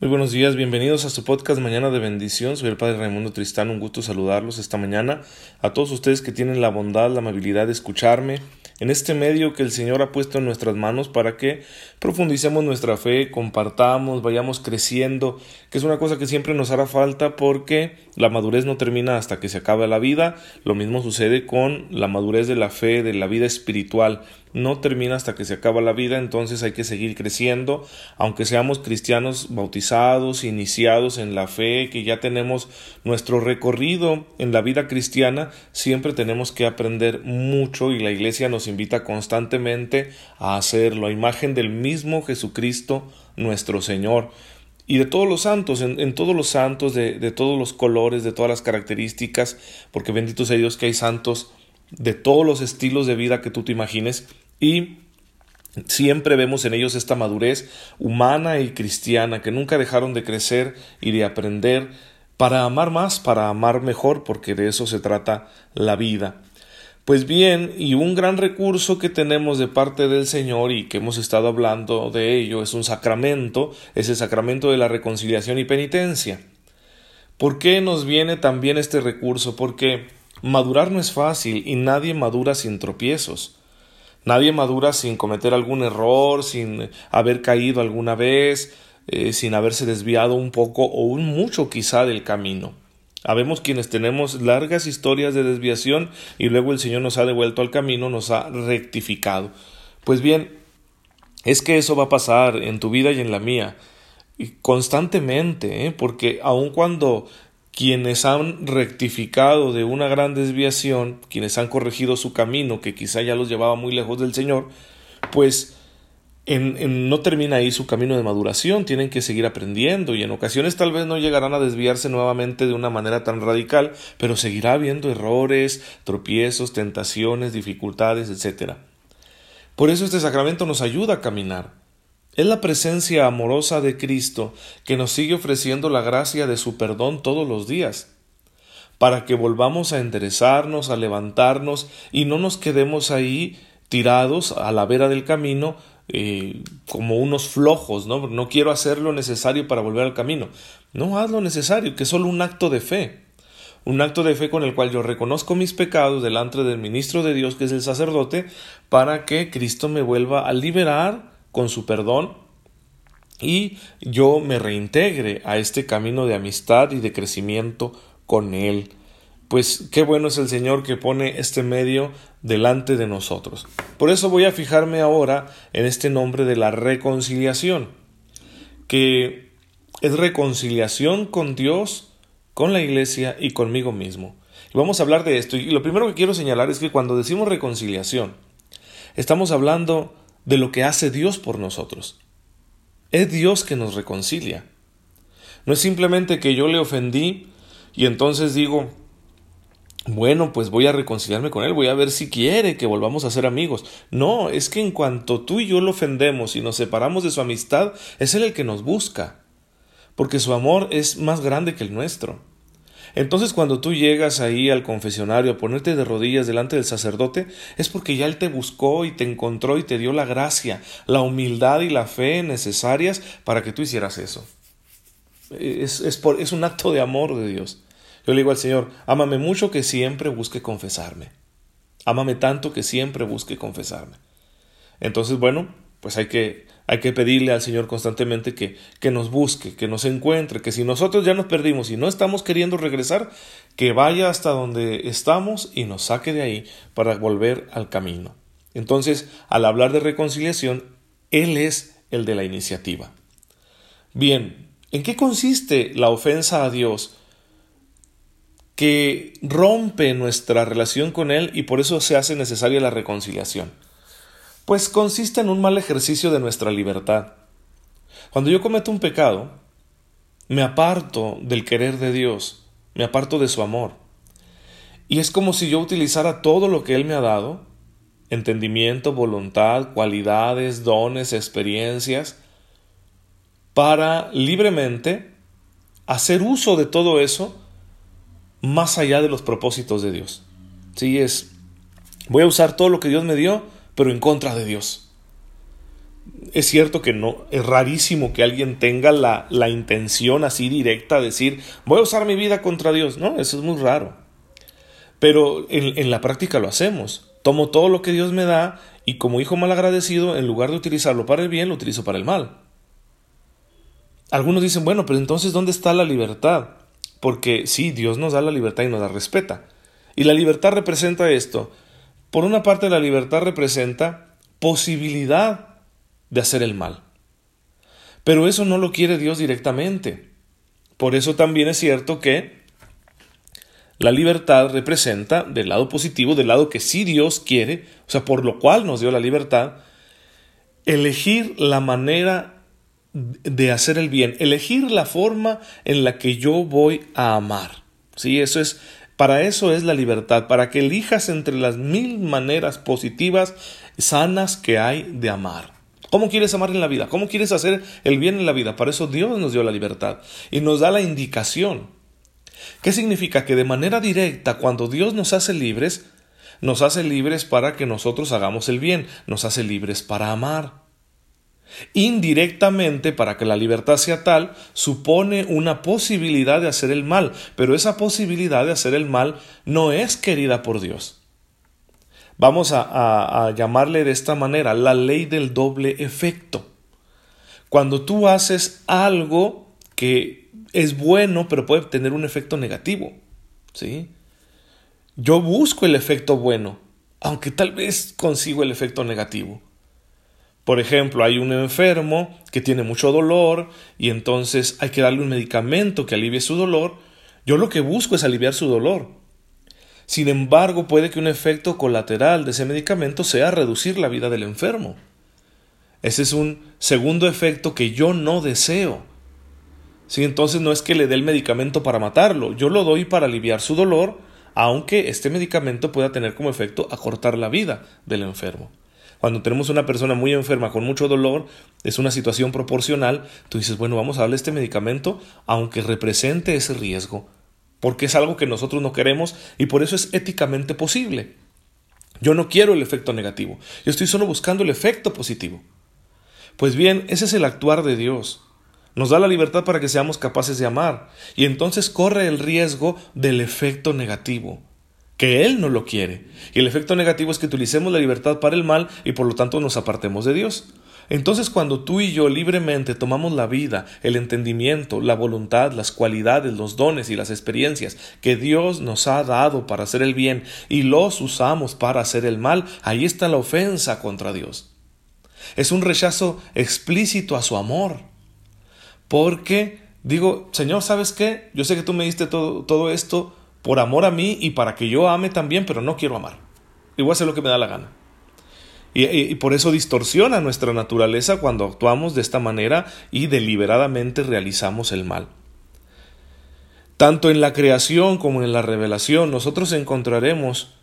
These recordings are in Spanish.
Muy buenos días, bienvenidos a su podcast Mañana de Bendición. Soy el Padre Raimundo Tristán, un gusto saludarlos esta mañana. A todos ustedes que tienen la bondad, la amabilidad de escucharme en este medio que el Señor ha puesto en nuestras manos para que profundicemos nuestra fe, compartamos, vayamos creciendo, que es una cosa que siempre nos hará falta porque la madurez no termina hasta que se acabe la vida. Lo mismo sucede con la madurez de la fe, de la vida espiritual no termina hasta que se acaba la vida, entonces hay que seguir creciendo, aunque seamos cristianos bautizados, iniciados en la fe, que ya tenemos nuestro recorrido en la vida cristiana, siempre tenemos que aprender mucho y la Iglesia nos invita constantemente a hacerlo, a imagen del mismo Jesucristo nuestro Señor. Y de todos los santos, en, todos los santos, de, de, todos los colores, de todas las características, porque bendito sea Dios que hay santos de todos los estilos de vida que tú te imagines y siempre vemos en ellos esta madurez humana y cristiana que nunca dejaron de crecer y de aprender para amar más, para amar mejor, porque de eso se trata la vida. Pues bien, y un gran recurso que tenemos de parte del Señor y que hemos estado hablando de ello es un sacramento, es el sacramento de la reconciliación y penitencia. ¿Por qué nos viene también este recurso? Porque Madurar no es fácil y nadie madura sin tropiezos. Nadie madura sin cometer algún error, sin haber caído alguna vez, eh, sin haberse desviado un poco o un mucho quizá del camino. Habemos quienes tenemos largas historias de desviación y luego el Señor nos ha devuelto al camino, nos ha rectificado. Pues bien, es que eso va a pasar en tu vida y en la mía, constantemente, ¿eh? porque aun cuando quienes han rectificado de una gran desviación, quienes han corregido su camino, que quizá ya los llevaba muy lejos del Señor, pues en, no termina ahí su camino de maduración, tienen que seguir aprendiendo y en ocasiones tal vez no llegarán a desviarse nuevamente de una manera tan radical, pero seguirá habiendo errores, tropiezos, tentaciones, dificultades, etc. Por eso este sacramento nos ayuda a caminar. Es la presencia amorosa de Cristo que nos sigue ofreciendo la gracia de su perdón todos los días, para que volvamos a enderezarnos, a levantarnos y no nos quedemos ahí tirados a la vera del camino eh, como unos flojos, ¿no? No quiero hacer lo necesario para volver al camino. No haz lo necesario, que es solo un acto de fe. Un acto de fe con el cual yo reconozco mis pecados delante del ministro de Dios, que es el sacerdote, para que Cristo me vuelva a liberar con su perdón y yo me reintegre a este camino de amistad y de crecimiento con Él. Pues qué bueno es el Señor que pone este medio delante de nosotros. Por eso voy a fijarme ahora en este nombre de la reconciliación, que es reconciliación con Dios, con la iglesia y conmigo mismo. Vamos a hablar de esto. Y lo primero que quiero señalar es que cuando decimos reconciliación, estamos hablando de lo que hace Dios por nosotros. Es Dios que nos reconcilia. No es simplemente que yo le ofendí y entonces digo, bueno, pues voy a reconciliarme con él, voy a ver si quiere que volvamos a ser amigos. No, es que en cuanto tú y yo lo ofendemos y nos separamos de su amistad, es él el que nos busca, porque su amor es más grande que el nuestro. Entonces cuando tú llegas ahí al confesionario a ponerte de rodillas delante del sacerdote, es porque ya Él te buscó y te encontró y te dio la gracia, la humildad y la fe necesarias para que tú hicieras eso. Es, es, por, es un acto de amor de Dios. Yo le digo al Señor, ámame mucho que siempre busque confesarme. Ámame tanto que siempre busque confesarme. Entonces, bueno, pues hay que, hay que pedirle al Señor constantemente que, que nos busque, que nos encuentre, que si nosotros ya nos perdimos y no estamos queriendo regresar, que vaya hasta donde estamos y nos saque de ahí para volver al camino. Entonces, al hablar de reconciliación, Él es el de la iniciativa. Bien, ¿en qué consiste la ofensa a Dios que rompe nuestra relación con Él y por eso se hace necesaria la reconciliación? Pues consiste en un mal ejercicio de nuestra libertad. Cuando yo cometo un pecado, me aparto del querer de Dios, me aparto de su amor. Y es como si yo utilizara todo lo que Él me ha dado, entendimiento, voluntad, cualidades, dones, experiencias, para libremente hacer uso de todo eso más allá de los propósitos de Dios. Sí, es, voy a usar todo lo que Dios me dio pero en contra de Dios. es cierto que no, es rarísimo que alguien tenga la, la intención así directa de decir, voy a usar mi vida contra Dios. No, eso es muy raro. Pero en, en la práctica lo hacemos. Tomo todo lo que Dios me da y como hijo mal agradecido, en lugar de utilizarlo para el bien, lo utilizo para el mal. Algunos dicen, bueno, pero entonces ¿dónde está la libertad? Porque sí, Dios nos da la libertad y nos la respeta. Y la libertad representa esto. Por una parte, la libertad representa posibilidad de hacer el mal. Pero eso no lo quiere Dios directamente. Por eso también es cierto que la libertad representa, del lado positivo, del lado que sí Dios quiere, o sea, por lo cual nos dio la libertad, elegir la manera de hacer el bien, elegir la forma en la que yo voy a amar. Sí, eso es para eso es la libertad, para que elijas entre las mil maneras positivas, sanas que hay de amar. ¿Cómo quieres amar en la vida? ¿Cómo quieres hacer el bien en la vida? Para eso Dios nos dio la libertad y nos da la indicación. ¿Qué significa? Que de manera directa, cuando Dios nos hace libres, nos hace libres para que nosotros hagamos el bien, nos hace libres para amar. Indirectamente, para que la libertad sea tal, supone una posibilidad de hacer el mal, pero esa posibilidad de hacer el mal no es querida por Dios. Vamos a, llamarle de esta manera la ley del doble efecto. Cuando tú haces algo que es bueno, pero puede tener un efecto negativo, ¿sí? Yo busco el efecto bueno, aunque tal vez consigo el efecto negativo. Por ejemplo, hay un enfermo que tiene mucho dolor y entonces hay que darle un medicamento que alivie su dolor. Yo lo que busco es aliviar su dolor. Sin embargo, puede que un efecto colateral de ese medicamento sea reducir la vida del enfermo. Ese es un segundo efecto que yo no deseo. Si entonces no es que le dé el medicamento para matarlo, yo lo doy para aliviar su dolor, aunque este medicamento pueda tener como efecto acortar la vida del enfermo. Cuando tenemos una persona muy enferma con mucho dolor, es una situación proporcional, tú dices, bueno, vamos a darle este medicamento aunque represente ese riesgo, porque es algo que nosotros no queremos y por eso es éticamente posible. Yo no quiero el efecto negativo, yo estoy solo buscando el efecto positivo. Pues bien, ese es el actuar de Dios. Nos da la libertad para que seamos capaces de amar, y entonces corre el riesgo del efecto negativo que Él no lo quiere. Y el efecto negativo es que utilicemos la libertad para el mal y por lo tanto nos apartemos de Dios. Entonces cuando tú y yo libremente tomamos la vida, el entendimiento, la voluntad, las cualidades, los dones y las experiencias que Dios nos ha dado para hacer el bien y los usamos para hacer el mal, ahí está la ofensa contra Dios. Es un rechazo explícito a su amor. Porque digo, Señor, ¿sabes qué? Yo sé que tú me diste todo, todo esto, por amor a mí y para que yo ame también, pero no quiero amar. Igual sé lo que me da la gana. Y, y, por eso distorsiona nuestra naturaleza cuando actuamos de esta manera y deliberadamente realizamos el mal. Tanto en la creación como en la revelación nosotros encontraremos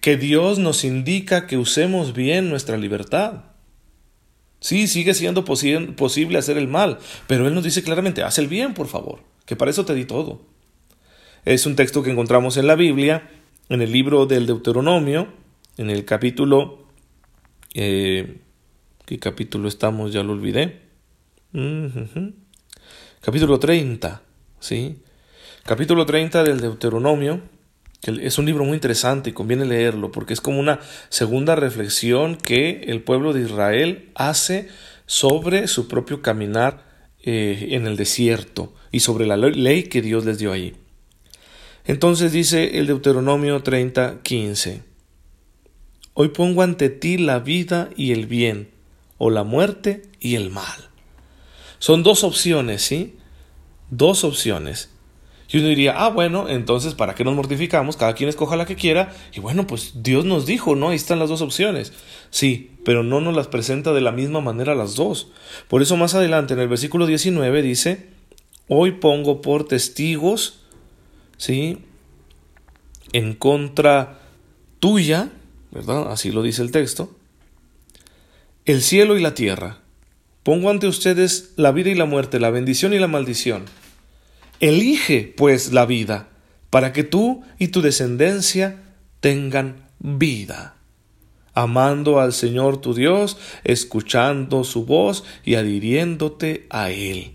que Dios nos indica que usemos bien nuestra libertad. Sí, sigue siendo posible hacer el mal, pero Él nos dice claramente, haz el bien, por favor, que para eso te di todo. Es un texto que encontramos en la Biblia, en el libro del Deuteronomio, en el capítulo... Eh, ¿Qué capítulo estamos? Ya lo olvidé. Capítulo 30, ¿sí? Capítulo 30 del Deuteronomio, que es un libro muy interesante y conviene leerlo porque es como una segunda reflexión que el pueblo de Israel hace sobre su propio caminar eh, en el desierto y sobre la ley que Dios les dio allí. Entonces dice el Deuteronomio 30, 15. Hoy pongo ante ti la vida y el bien, o la muerte y el mal. Son dos opciones, ¿sí? Dos opciones. Y uno diría, ah, bueno, entonces, ¿para qué nos mortificamos? Cada quien escoja la que quiera. Y bueno, pues Dios nos dijo, ¿no? Ahí están las dos opciones. Sí, pero no nos las presenta de la misma manera las dos. Por eso más adelante, en el versículo 19, dice, hoy pongo por testigos ¿sí? En contra tuya, ¿verdad? Así lo dice el texto. El cielo y la tierra. Pongo ante ustedes la vida y la muerte, la bendición y la maldición. Elige, pues, la vida, para que tú y tu descendencia tengan vida. amando al Señor tu Dios, escuchando su voz y adhiriéndote a Él.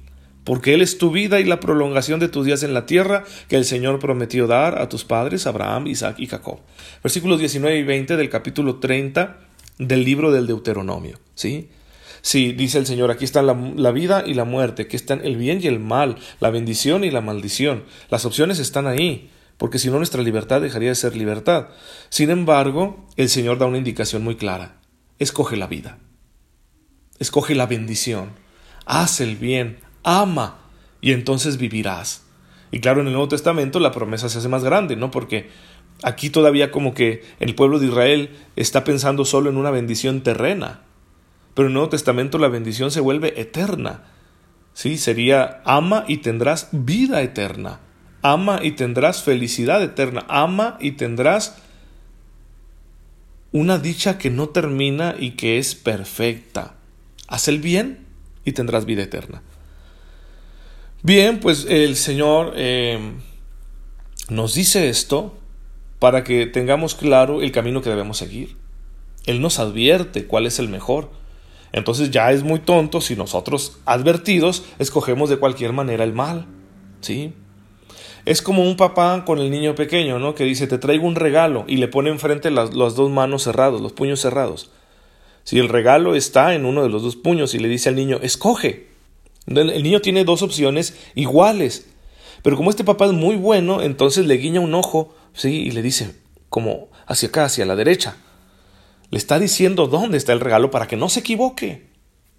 Porque Él es tu vida y la prolongación de tus días en la tierra que el Señor prometió dar a tus padres Abraham, Isaac y Jacob. Versículos 19 y 20 del capítulo 30 del libro del Deuteronomio. ¿Sí? Sí, dice el Señor, aquí está la, la, vida y la muerte, aquí están el bien y el mal, la bendición y la maldición. Las opciones están ahí porque si no nuestra libertad dejaría de ser libertad. Sin embargo, el Señor da una indicación muy clara. Escoge la vida. Escoge la bendición. Haz el bien. Ama. Y entonces vivirás. Y claro, en el Nuevo Testamento la promesa se hace más grande, ¿no? Porque aquí todavía como que el pueblo de Israel está pensando solo en una bendición terrena. Pero en el Nuevo Testamento la bendición se vuelve eterna. Sí, sería ama y tendrás vida eterna. Ama y tendrás felicidad eterna. Ama y tendrás una dicha que no termina y que es perfecta. Haz el bien y tendrás vida eterna. Bien, pues el Señor eh, nos dice esto para que tengamos claro el camino que debemos seguir. Él nos advierte cuál es el mejor. Entonces ya es muy tonto si nosotros advertidos escogemos de cualquier manera el mal. ¿Sí? Es como un papá con el niño pequeño, ¿no? Que dice, te traigo un regalo y le pone enfrente las, dos manos cerrados, los puños cerrados. Si el regalo está en uno de los dos puños y le dice al niño, escoge. El niño tiene dos opciones iguales. Pero como este papá es muy bueno, entonces le guiña un ojo, ¿sí? Y le dice, como hacia acá, hacia la derecha. Le está diciendo dónde está el regalo para que no se equivoque.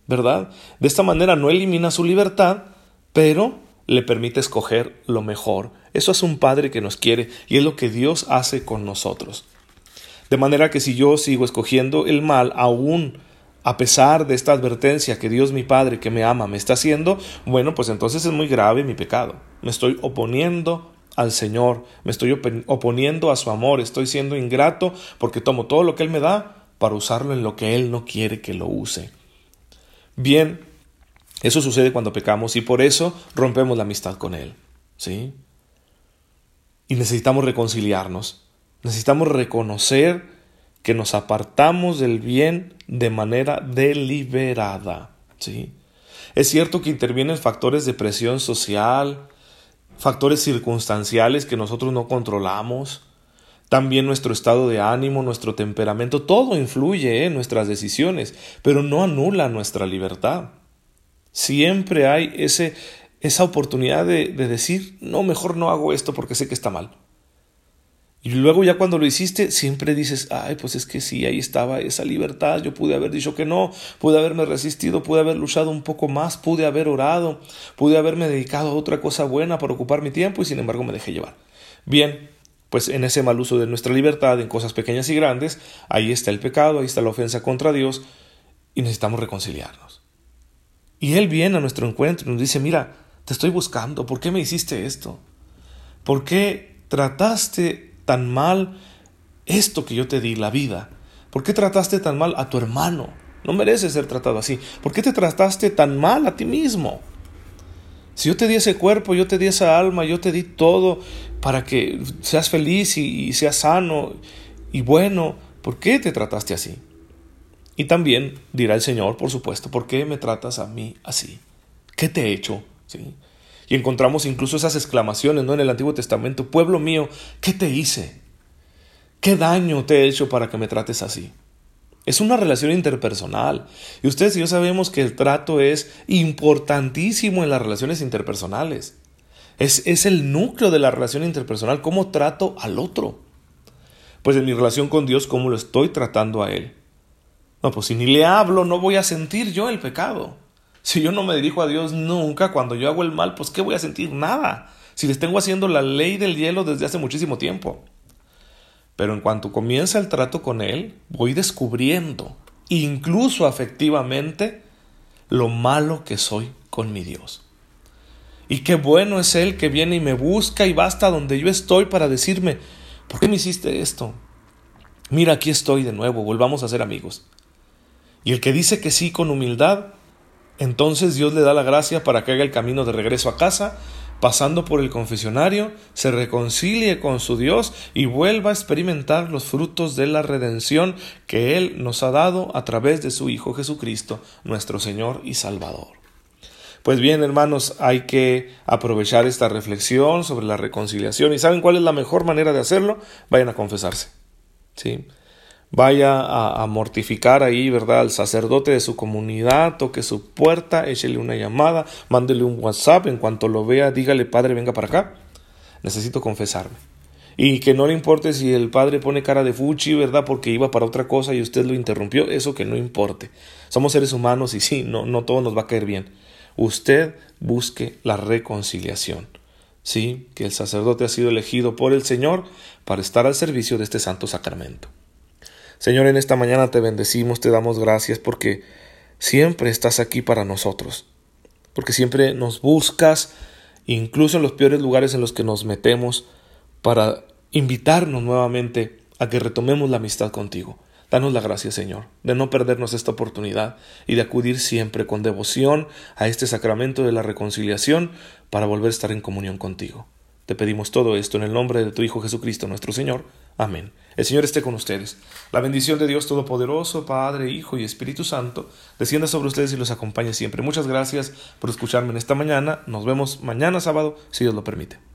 ¿Verdad? De esta manera no elimina su libertad, pero le permite escoger lo mejor. Eso es un Padre que nos quiere y es lo que Dios hace con nosotros. De manera que si yo sigo escogiendo el mal, aún a pesar de esta advertencia que Dios mi Padre que me ama me está haciendo, bueno, pues entonces es muy grave mi pecado. Me estoy oponiendo al Señor, me estoy oponiendo a su amor, estoy siendo ingrato porque tomo todo lo que Él me da para usarlo en lo que Él no quiere que lo use. Bien, eso sucede cuando pecamos y por eso rompemos la amistad con Él. ¿Sí? Y necesitamos reconciliarnos. Necesitamos reconocer que nos apartamos del bien de manera deliberada. ¿Sí? Es cierto que intervienen factores de presión social, factores circunstanciales que nosotros no controlamos, también nuestro estado de ánimo, nuestro temperamento, todo influye en nuestras decisiones, pero no anula nuestra libertad. Siempre hay ese, esa oportunidad de, de decir, no, mejor no hago esto porque sé que está mal. Y luego ya cuando lo hiciste, siempre dices, ay, pues es que sí, ahí estaba esa libertad, yo pude haber dicho que no, pude haberme resistido, pude haber luchado un poco más, pude haber orado, pude haberme dedicado a otra cosa buena para ocupar mi tiempo y sin embargo me dejé llevar. Bien, pues en ese mal uso de nuestra libertad, en cosas pequeñas y grandes, ahí está el pecado, ahí está la ofensa contra Dios y necesitamos reconciliarnos. Y Él viene a nuestro encuentro y nos dice, mira, te estoy buscando, ¿por qué me hiciste esto? ¿Por qué trataste tan mal esto que yo te di, la vida? ¿Por qué trataste tan mal a tu hermano? No mereces ser tratado así. ¿Por qué te trataste tan mal a ti mismo? Si yo te di ese cuerpo, yo te di esa alma, yo te di todo para que seas feliz y, y seas sano y bueno, ¿por qué te trataste así? Y también dirá el Señor, por supuesto, ¿por qué me tratas a mí así? ¿Qué te he hecho? ¿Sí? Y encontramos incluso esas exclamaciones ¿no? en el Antiguo Testamento, pueblo mío, ¿qué te hice? ¿Qué daño te he hecho para que me trates así? Es una relación interpersonal. Y ustedes y yo sabemos que el trato es importantísimo en las relaciones interpersonales. Es, es el núcleo de la relación interpersonal, cómo trato al otro. Pues en mi relación con Dios, cómo lo estoy tratando a Él. No, pues si ni le hablo, no voy a sentir yo el pecado. Si yo no me dirijo a Dios nunca, cuando yo hago el mal, pues ¿qué voy a sentir? Nada. Si les tengo haciendo la ley del hielo desde hace muchísimo tiempo. Pero en cuanto comienza el trato con Él, voy descubriendo, incluso afectivamente, lo malo que soy con mi Dios. Y qué bueno es Él que viene y me busca y va hasta donde yo estoy para decirme, ¿por qué me hiciste esto? Mira, aquí estoy de nuevo, volvamos a ser amigos. Y el que dice que sí con humildad, entonces Dios le da la gracia para que haga el camino de regreso a casa, pasando por el confesionario, se reconcilie con su Dios y vuelva a experimentar los frutos de la redención que Él nos ha dado a través de su Hijo Jesucristo, nuestro Señor y Salvador. Pues bien, hermanos, hay que aprovechar esta reflexión sobre la reconciliación. ¿Y saben cuál es la mejor manera de hacerlo? Vayan a confesarse. ¿Sí? Vaya a, mortificar ahí, ¿verdad? Al sacerdote de su comunidad, toque su puerta, échele una llamada, mándele un WhatsApp, en cuanto lo vea, dígale, Padre, venga para acá. Necesito confesarme. Y que no le importe si el padre pone cara de fuchi, ¿verdad? Porque iba para otra cosa y usted lo interrumpió, eso que no importe. Somos seres humanos y sí, no, no todo nos va a caer bien usted busque la reconciliación. Sí, que el sacerdote ha sido elegido por el Señor para estar al servicio de este santo sacramento. Señor, en esta mañana te bendecimos, te damos gracias porque siempre estás aquí para nosotros, porque siempre nos buscas, incluso en los peores lugares en los que nos metemos, para invitarnos nuevamente a que retomemos la amistad contigo. Danos la gracia, Señor, de no perdernos esta oportunidad y de acudir siempre con devoción a este sacramento de la reconciliación para volver a estar en comunión contigo. Te pedimos todo esto en el nombre de tu Hijo Jesucristo nuestro Señor. Amén. El Señor esté con ustedes. La bendición de Dios Todopoderoso, Padre, Hijo y Espíritu Santo, descienda sobre ustedes y los acompañe siempre. Muchas gracias por escucharme en esta mañana. Nos vemos mañana sábado, si Dios lo permite.